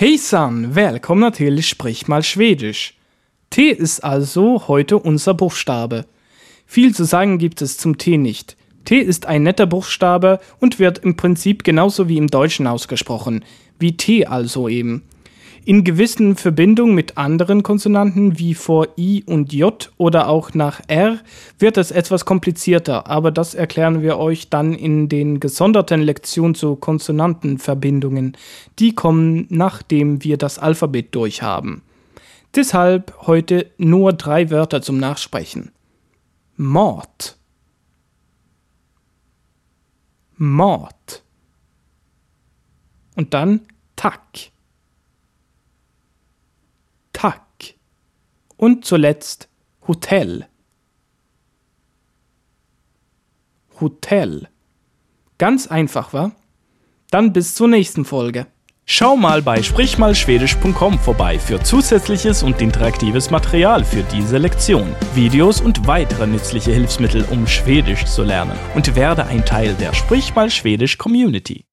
Hejsan! Välkomna till Sprich mal Schwedisch. T ist also heute unser Buchstabe. Viel zu sagen gibt es zum T nicht. T ist ein netter Buchstabe und wird im Prinzip genauso wie im Deutschen ausgesprochen. Wie T also eben. In gewissen Verbindungen mit anderen Konsonanten wie vor I und J oder auch nach R wird es etwas komplizierter, aber das erklären wir euch dann in den gesonderten Lektionen zu Konsonantenverbindungen. Die kommen, nachdem wir das Alphabet durchhaben. Deshalb heute nur drei Wörter zum Nachsprechen. Mord. Mord. Und dann Tack. Tack. Und zuletzt Hotel. Hotel. Ganz einfach, wa? Dann bis zur nächsten Folge. Schau mal bei sprichmalschwedisch.com vorbei für zusätzliches und interaktives Material für diese Lektion, Videos und weitere nützliche Hilfsmittel, um Schwedisch zu lernen und werde ein Teil der Sprich mal Schwedisch Community.